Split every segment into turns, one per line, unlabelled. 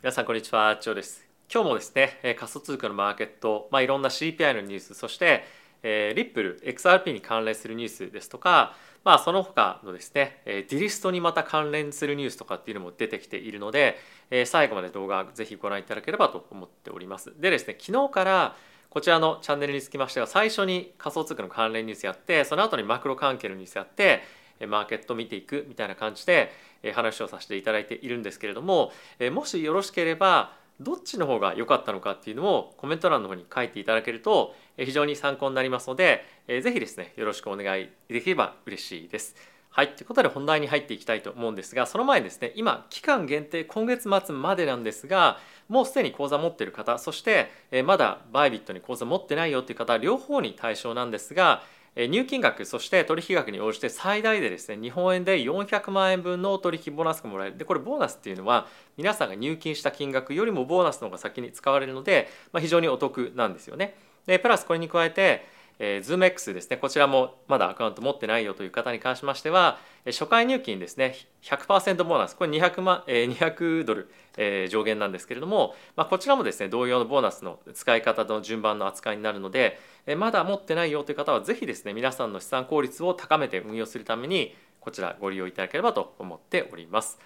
皆さんこんにちは、ジョーです。今日もですね、仮想通貨のマーケット、まあ、いろんな CPI のニュース、そして、えー、リップル、XRP に関連するニュースですとか、まあ、その他のですね、ディリストにまた関連するニュースとかっていうのも出てきているので、えー、最後まで動画ぜひご覧いただければと思っております。でですね、昨日からこちらのチャンネルにつきましては最初に仮想通貨の関連ニュースやってその後にマクロ関係のニュースやってマーケット見ていくみたいな感じで話をさせていただいているんですけれどももしよろしければどっちの方が良かったのかっていうのをコメント欄の方に書いていただけると非常に参考になりますので是非ですねよろしくお願いできれば嬉しいです。はい、ということで本題に入っていきたいと思うんですがその前にですね今期間限定今月末までなんですがもうすでに口座持ってる方そしてまだバイビットに口座持ってないよっていう方両方に対象なんですが入金額そして取引額に応じて最大でですね日本円で400万円分の取引ボーナスがもらえるでこれボーナスっていうのは皆さんが入金した金額よりもボーナスの方が先に使われるので、まあ、非常にお得なんですよね。でプラスこれに加えてえー、ZoomX ですねこちらもまだアカウント持ってないよという方に関しましては初回入金ですね100%ボーナスこれ200万、えー、200ドル、えー、上限なんですけれども、まあ、こちらもですね同様のボーナスの使い方の順番の扱いになるので、えー、まだ持ってないよという方はぜひですね皆さんの資産効率を高めて運用するためにこちらご利用いただければと思っております。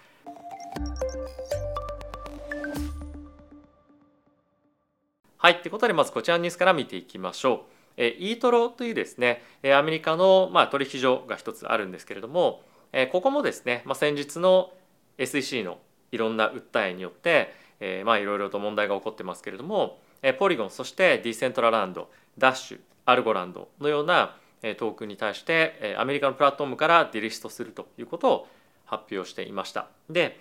はい、ということでまずこちらのニュースから見ていきましょう。イートロというですねアメリカのま取引所が一つあるんですけれどもここもですね、ま、先日の SEC のいろんな訴えによってまあいろいろと問題が起こってますけれどもポリゴンそして Decentraland Dash Algorand のようなトークンに対してアメリカのプラットフォームから delist するということを発表していました。で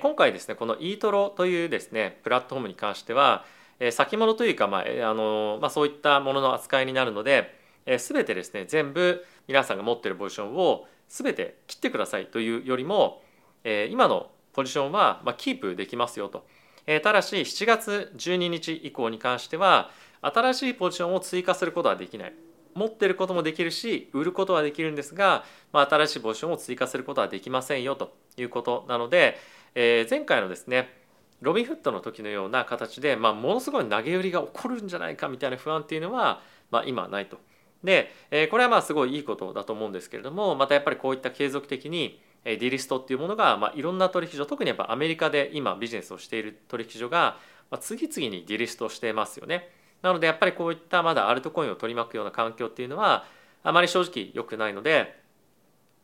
今回ですねこの eToro というですねプラットフォームに関してはえ先物というか、まああのまあ、そういったものの扱いになるので、え全てですね全部皆さんが持ってるポジションを全て切ってくださいというよりも、え今のポジションは、まあ、キープできますよと。えただし7月12日以降に関しては新しいポジションを追加することはできない。持ってることもできるし売ることはできるんですが、まあ、新しいポジションを追加することはできませんよということなので、え、前回のですねロビンフットの時のような形で、まあ、ものすごい投げ売りが起こるんじゃないかみたいな不安っていうのは、まあ、今はないと。で、えこれはまあすごいいいことだと思うんですけれどもまたやっぱりこういった継続的にディリストっていうものが、まあ、いろんな取引所特にやっぱアメリカで今ビジネスをしている取引所が、まあ、次々にディリストしてますよね。なのでやっぱりこういったまだアルトコインを取り巻くような環境っていうのはあまり正直良くないので、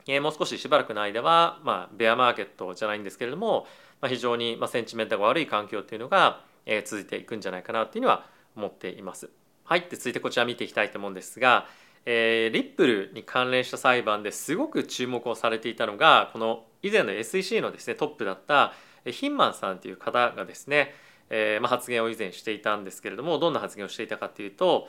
えー、もう少ししばらくの間は、まあ、ベアマーケットじゃないんですけれどもまあ、非常にまあセンチメンタが悪い環境っていうのが、えー、続いていくんじゃないかなっていうのは思っています。はいで続いてこちら見ていきたいと思うんですが、えー、リップルに関連した裁判ですごく注目をされていたのがこの以前の SEC のですねトップだったヒンマンさんという方がですね、えーまあ、発言を以前していたんですけれどもどんな発言をしていたかというと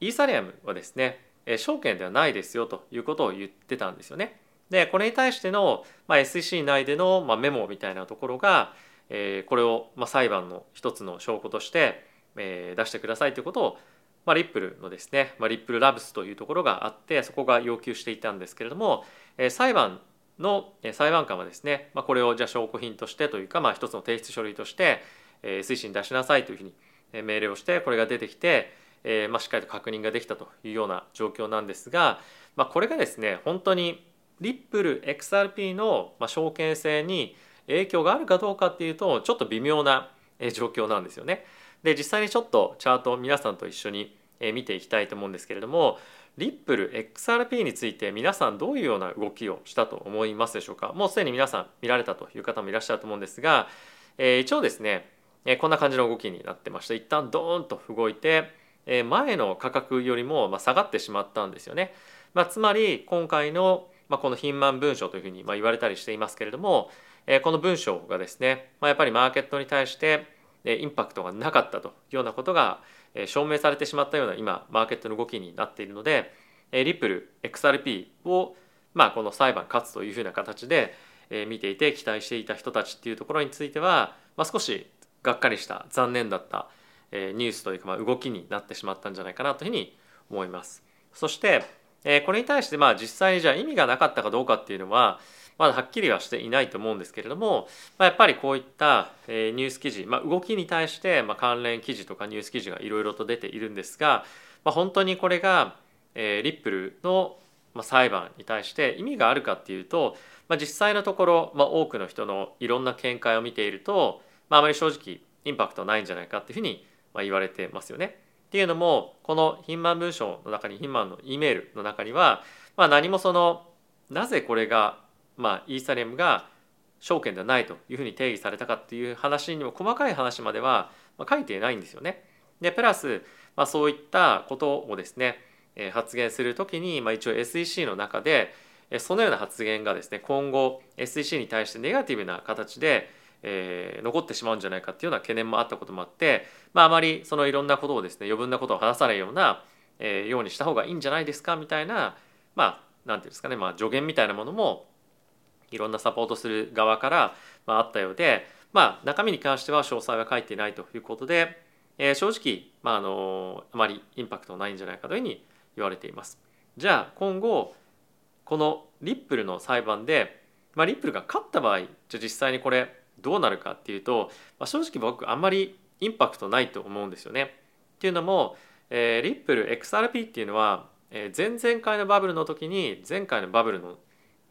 イーサリアムはですね証券ではないですよということを言ってたんですよね。でこれに対しての、まあ、SEC 内での、まあ、メモみたいなところが、えー、これを、まあ、裁判の一つの証拠として、えー、出してくださいということを、まあ、リップルのですね、まあ、リップルラブスというところがあってそこが要求していたんですけれども、えー、裁判の裁判官はですね、まあ、これをじゃ証拠品としてというか、まあ、一つの提出書類として、えー、推進出しなさいというふうに命令をしてこれが出てきて、えーまあ、しっかりと確認ができたというような状況なんですが、まあ、これがですね本当にリップル XRP の証券性に影響があるかどうかっていうとちょっと微妙な状況なんですよね。で実際にちょっとチャートを皆さんと一緒に見ていきたいと思うんですけれどもリップル XRP について皆さんどういうような動きをしたと思いますでしょうか？もうすでに皆さん見られたという方もいらっしゃると思うんですが、えー、一応ですねこんな感じの動きになってまして一旦ドーンと動いて前の価格よりも下がってしまったんですよね。まあ、つまり今回のまあ、この貧満文書というふうにまあ言われたりしていますけれども、え、この文章がですね、まあ、やっぱりマーケットに対してインパクトがなかったというようなことが証明されてしまったような今マーケットの動きになっているのでリップル XRP をまあこの裁判勝つというふうな形で見ていて期待していた人たちっていうところについては、まあ、少しがっかりした残念だったニュースというかまあ動きになってしまったんじゃないかなというふうに思います。そしてえこれに対してまあ実際じゃあ意味がなかったかどうかっていうのは、まだはっきりはしていないと思うんですけれども、まあ、やっぱりこういった、えニュース記事、まあ、動きに対して、まあ、関連記事とかニュース記事がいろいろと出ているんですが、まあ、本当にこれが、えリップルの裁判に対して意味があるかっていうと、まあ、実際のところ、まあ、多くの人のいろんな見解を見ていると、まあ、あまり正直インパクトないんじゃないかっていうふうにま言われてますよね。っていうのもこのヒンマン文章の中にヒンマンの E メールの中には、まあ、何もそのなぜこれが、まあ、イーサリアムが証券ではないというふうに定義されたかっていう話にも細かい話までは書いていないんですよね。でプラス、まあ、そういったことをですね発言する時に、まあ、一応 SEC の中でそのような発言がですね今後 SEC に対してネガティブな形でえー、残ってしまうんじゃないかっていうような懸念もあったこともあって、まあ、あまりそのいろんなことをですね余分なことを話さないような、えー、ようにした方がいいんじゃないですかみたいなまあ何て言うんですかね、まあ、助言みたいなものもいろんなサポートする側から、まあ、あったようで、まあ、中身に関しては詳細は書いていないということで、えー、正直、まあ、あのあまりインパクトないんじゃないかというふうに言われています。じゃあ今後このリップルの裁判で、まあ、リップルが勝った場合じゃあ実際にこれどうなるかっていうと、まあ、正直僕あんまりインパクトないと思うんですよね。っていうのも、えー、リップル XRP っていうのは、えー、前々回のバブルの時に前回のバブルの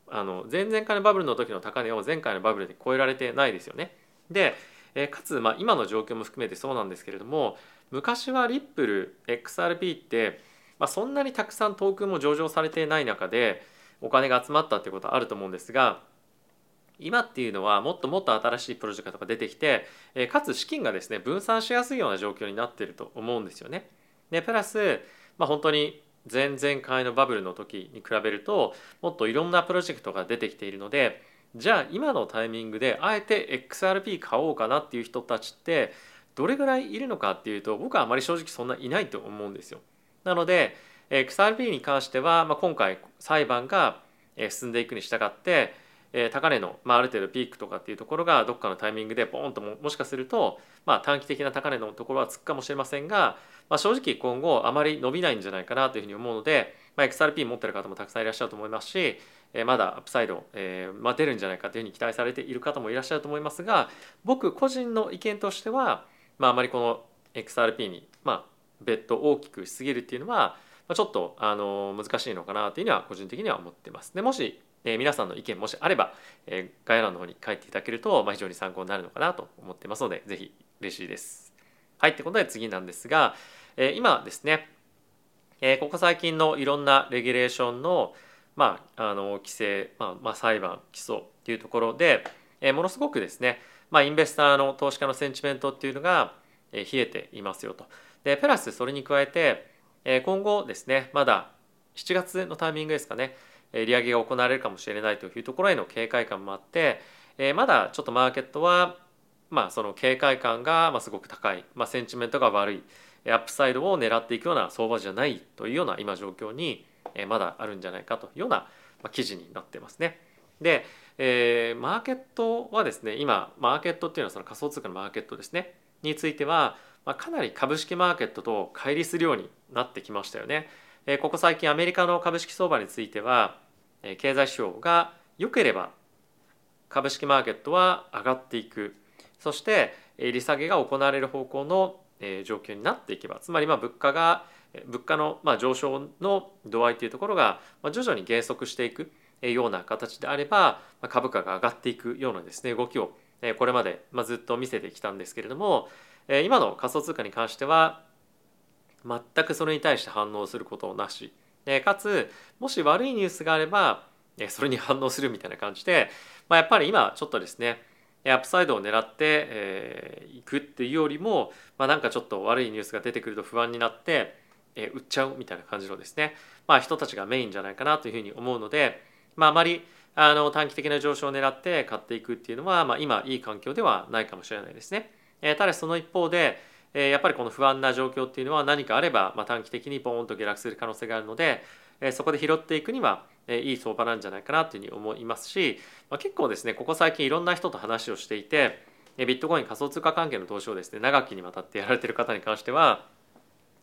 あの前々回のバブルの時の高値を前回のバブルで超えられてないですよね。で、えー、かつ、まあ、今の状況も含めてそうなんですけれども昔はリップル XRP って、まあ、そんなにたくさんトークンも上場されていない中でお金が集まったっていうことはあると思うんですが今っていうのはもっともっと新しいプロジェクトが出てきてかつ資金がですね分散しやすいような状況になってると思うんですよね。でプラス、まあ、本当に前々回のバブルの時に比べるともっといろんなプロジェクトが出てきているのでじゃあ今のタイミングであえて XRP 買おうかなっていう人たちってどれぐらいいるのかっていうと僕はあまり正直そんないないと思うんですよ。なので XRP に関しては、まあ、今回裁判が進んでいくに従ってえ高値の、まあ、ある程度ピークとかっていうところがどっかのタイミングでボーンとももしかすると、まあ、短期的な高値のところはつくかもしれませんが、まあ、正直今後あまり伸びないんじゃないかなというふうに思うので、まあ、XRP 持ってる方もたくさんいらっしゃると思いますし、えまだアップサイド、えーまあ、出るんじゃないかというふうに期待されている方もいらっしゃると思いますが僕個人の意見としては、まあ、あまりこの XRP に、まあ、ベッド大きくしすぎるっていうのは、ま、ちょっとあの難しいのかなというのは個人的には思ってます。でもしえ皆さんの意見もしあれば、え概要欄の方に書いていただけると、まあ、非常に参考になるのかなと思ってますので是非嬉しいです。はいってことで次なんですが、え今ですね、えここ最近のいろんなレギュレーションの,、まあ、あの規制、まあまあ、裁判起訴っていうところで、えものすごくですね、まあ、インベスターの投資家のセンチメントっていうのがえ冷えていますよと。でプラスそれに加えてえ今後ですねまだ7月のタイミングですかね利上げが行われるかもしれないというところへの警戒感もあって、えまだちょっとマーケットは、まあ、その警戒感がますごく高い、まあ、センチメントが悪いアップサイドを狙っていくような相場じゃないというような今状況にまだあるんじゃないかというような記事になってますね。で、えー、マーケットはですね今マーケットっていうのはその仮想通貨のマーケットですねについては、ま、かなり株式マーケットと乖離するようになってきましたよね。ここ最近アメリカの株式相場については経済指標が良ければ株式マーケットは上がっていく。そして利下げが行われる方向の状況になっていけばつまりま物価が物価のま上昇の度合いというところが徐々に減速していくような形であれば株価が上がっていくようなですね動きをこれまでずっと見せてきたんですけれども今の仮想通貨に関しては全くそれに対して反応することなし。でかつもし悪いニュースがあればそれに反応するみたいな感じで、まあ、やっぱり今ちょっとですねアップサイドを狙ってい、えー、くっていうよりも、まあ、なんかちょっと悪いニュースが出てくると不安になって、えー、売っちゃうみたいな感じのですね、まあ、人たちがメインじゃないかなというふうに思うので、まあ、あまりあの短期的な上昇を狙って買っていくっていうのは、まあ、今いい環境ではないかもしれないですね。えー、ただその一方でえやっぱりこの不安な状況っていうのは何かあれば、ま、短期的にボーンと下落する可能性があるので、えそこで拾っていくには、えいい相場なんじゃないかなというふうに思いますし、ま、結構ですねここ最近いろんな人と話をしていてビットコイン仮想通貨関係の投資をですね長きにわたってやられてる方に関しては、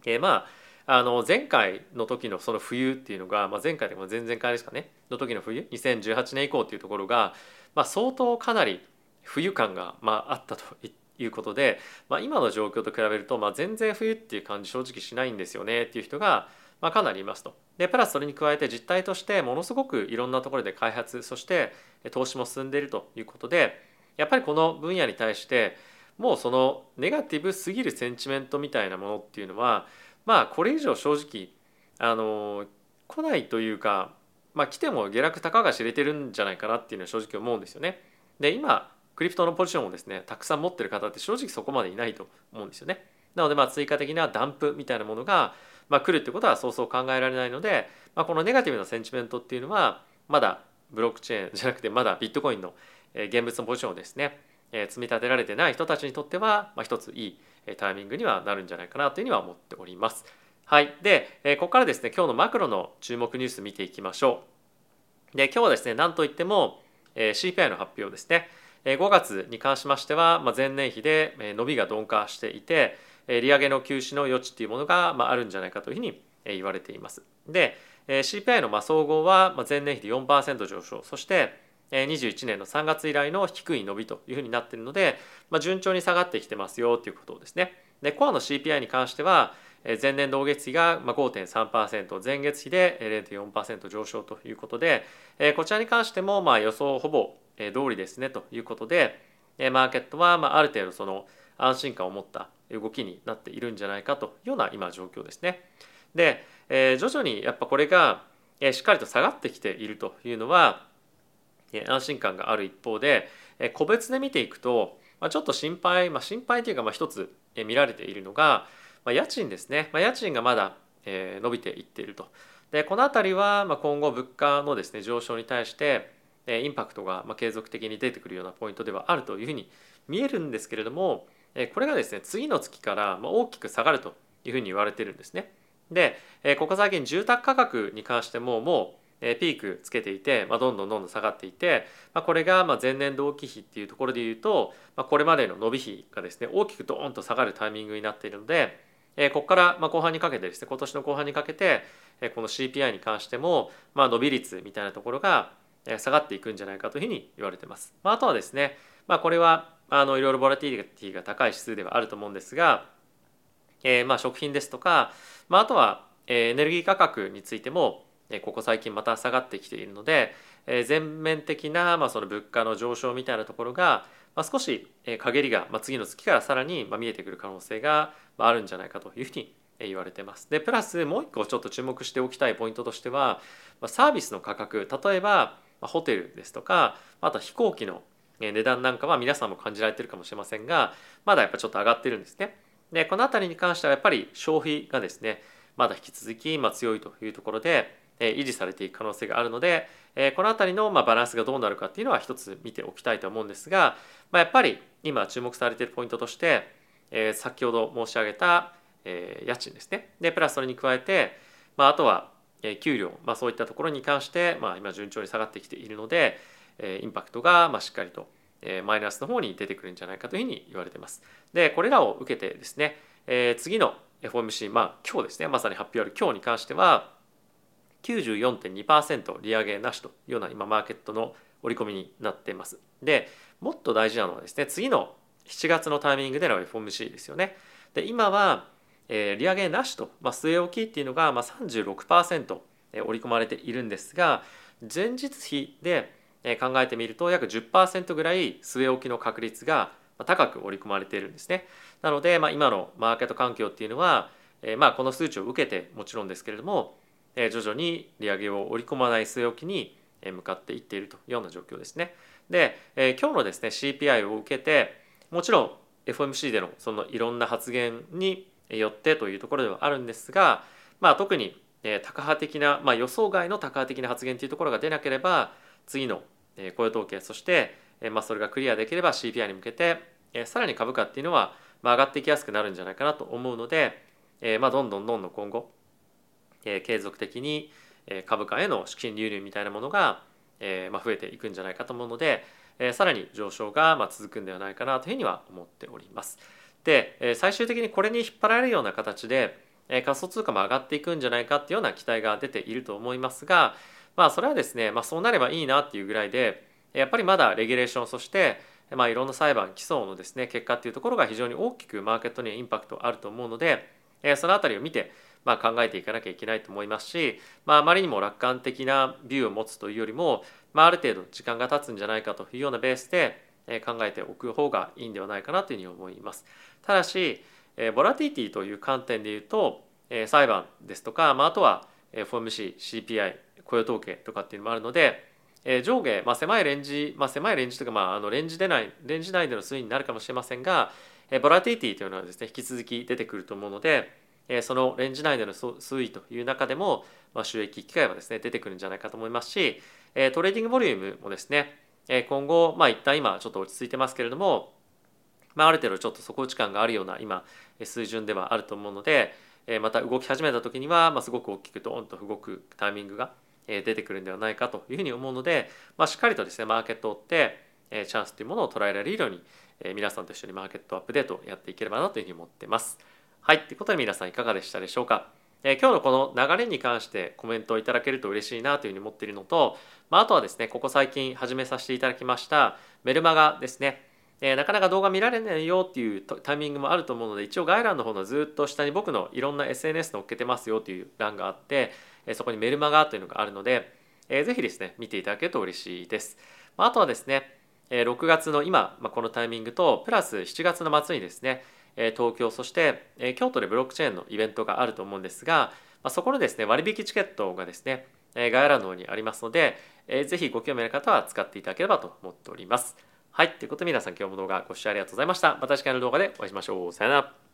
え、まあの前回の時のその冬っていうのが、まあ、前回でも前々回ですかねの時の冬2018年以降っていうところが、まあ、相当かなり冬感が、まあ、あったと言っていうことで、まあ、今の状況と比べると、まあ、全然冬っていう感じ正直しないんですよねっていう人が、まあ、かなりいますと。でプラスそれに加えて実態としてものすごくいろんなところで開発そして投資も進んでいるということでやっぱりこの分野に対してもうそのネガティブすぎるセンチメントみたいなものっていうのはまあこれ以上正直あの来ないというか、まあ、来ても下落たかが知れてるんじゃないかなっていうのは正直思うんですよね。で今クリプトのポジションをですねたくさん持ってる方って正直そこまでいないと思うんですよね。なのでまあ追加的なダンプみたいなものが、まあ、来るってことはそうそう考えられないので、まあ、このネガティブなセンチメントっていうのはまだブロックチェーン じゃなくてまだビットコインの現物のポジションをですね積み立てられてない人たちにとっては、まあ、一ついいタイミングにはなるんじゃないかなというふうには思っております。はい。で、ここからですね、今日のマクロの注目ニュース見ていきましょう。で、今日はですね、なんといっても CPI の発表ですね。5月に関しましては、前年比で伸びが鈍化していて、利上げの休止の余地っていうものがあるんじゃないかというふうに言われています。で、CPI の総合は前年比で4%上昇、そして21年の3月以来の低い伸びというふうになっているので、まあ、順調に下がってきてますよということですね。でコアの CPI に関しては前年同月比が5.3%前月比で0.4%上昇ということでこちらに関してもまあ予想ほぼ通りですねということでマーケットはまあある程度その安心感を持った動きになっているんじゃないかというような今状況ですね。で徐々にやっぱこれがしっかりと下がってきているというのは安心感がある一方で個別で見ていくとちょっと心配、まあ、心配というかまあ一つ見られているのが家賃ですね、まあ、家賃がまだ伸びていっているとでこの辺りは今後物価のですね上昇に対してインパクトが継続的に出てくるようなポイントではあるというふうに見えるんですけれどもこれがですね次の月から大きく下がるというふうに言われてるんですね。でここ最近住宅価格に関してももうピークつけていて、まあ、どんどんどんどん下がっていて、まあ、これがま前年同期比っていうところでいうと、まあ、これまでの伸び比がですね大きくドーンと下がるタイミングになっているので、ここからま後半にかけてですね今年の後半にかけて、この CPI に関しても、ま、伸び率みたいなところが下がっていくんじゃないかというふうに言われてます。まあ、あとはですね、まあ、これはあのいろいろボラティティが高い指数ではあると思うんですが、えー、まあ食品ですとか、まあ、あとはエネルギー価格についてもここ最近また下がってきているので全面的なまあその物価の上昇みたいなところがまあ少し陰りがまあ次の月からさらにまあ見えてくる可能性があるんじゃないかというふうに言われてます。でプラスもう一個ちょっと注目しておきたいポイントとしてはサービスの価格例えばまホテルですとかあと飛行機の値段なんかは皆さんも感じられてるかもしれませんがまだやっぱちょっと上がってるんですね。でこの辺りに関してはやっぱり消費がですねまだ引き続きま強いというところで維持されていく可能性があるのでこの辺りのバランスがどうなるかっていうのは一つ見ておきたいと思うんですが、まやっぱり今注目されているポイントとして先ほど申し上げた家賃ですねでプラスそれに加えて、ま、あとは給料、まあ、そういったところに関して、まあ、今順調に下がってきているのでインパクトがまあしっかりとマイナスの方に出てくるんじゃないかというふうに言われています。でこれらを受けてですね次の FOMC まあ今日ですねまさに発表ある今日に関しては94.2%利上げなしというような今マーケットの織り込みになっています。でもっと大事なのはですね次の7月のタイミングでの FOMC ですよね。で今は、えー、利上げなしと、まあ、据え置きっていうのが、まあ、36%織り込まれているんですが前日比で考えてみると約10%ぐらい据え置きの確率が高く織り込まれているんですね。なので、まあ、今のマーケット環境っていうのは、えー、まあこの数値を受けてもちろんですけれどもえ徐々に利上げを織り込まない据え置きに向かっていっているというような状況ですね。でえ、今日のですね CPI を受けてもちろん FOMC でのそのいろんな発言によってというところではあるんですが、まあ、特に高派的な、まあ、予想外の高派的な発言というところが出なければ次の雇用統計そして、まあ、それがクリアできれば CPI に向けてさらに株価っていうのはま上がっていきやすくなるんじゃないかなと思うので、まあ、どんどんどんどん今後え継続的に株価への資金流入みたいなものが、えま増えていくんじゃないかと思うので、えさらに上昇がま続くんではないかなというふうには思っております。で最終的にこれに引っ張られるような形で仮想通貨も上がっていくんじゃないかっていうような期待が出ていると思いますがまあそれはですね、まあ、そうなればいいなっていうぐらいでやっぱりまだレギュレーションそしてまあいろんな裁判起訴のですね結果っていうところが非常に大きくマーケットにはインパクトあると思うのでその辺りを見てまあ、考えていかなきゃいけないと思いますし、まあ、あまりにも楽観的なビューを持つというよりも、まあ、ある程度時間が経つんじゃないかというようなベースで考えておく方がいいんではないかなというふうに思います。ただしボラティティという観点で言うと裁判ですとか、まあ、あとは FOMC、CPI、雇用統計とかっていうのもあるので上下、まあ、狭いレンジ、まあ、狭いレンジというか、まあ、あのレンジでないレンジ内での推移になるかもしれませんがボラティティというのはですね引き続き出てくると思うのでそのレンジ内での推移という中でも、まあ、収益機会はですね出てくるんじゃないかと思いますしtrading volume もですね今後まあ一旦今ちょっと落ち着いてますけれども、まあ、ある程度ちょっと底打ち感があるような今水準ではあると思うのでまた動き始めた時には、まあ、すごく大きくドーンと動くタイミングが出てくるんではないかというふうに思うので、まあ、しっかりとですねマーケットを追ってチャンスというものを捉えられるように皆さんと一緒に market update をやっていければなというふうに思ってます。はい。ということで皆さんいかがでしたでしょうか？え、今日のこの流れに関してコメントをいただけると嬉しいなというふうに思っているのと、まあ、あとはですね、ここ最近始めさせていただきましたメルマガですね。え、なかなか動画見られないよっていうタイミングもあると思うので、一応概要欄の方のずっと下に僕のいろんな SNS 載っけてますよという欄があって、え、そこにメルマガというのがあるので、えー、ぜひですね、見ていただけると嬉しいです。まあ、あとはですね、6月の今、まあ、このタイミングと、プラス7月の末にですね、東京そして京都でブロックチェーンのイベントがあると思うんですがそこのですね割引チケットがですね概要欄の方にありますのでぜひご興味ある方は使っていただければと思っております。はい。ということで皆さん今日も動画ご視聴ありがとうございました。また次回の動画でお会いしましょう。さよなら。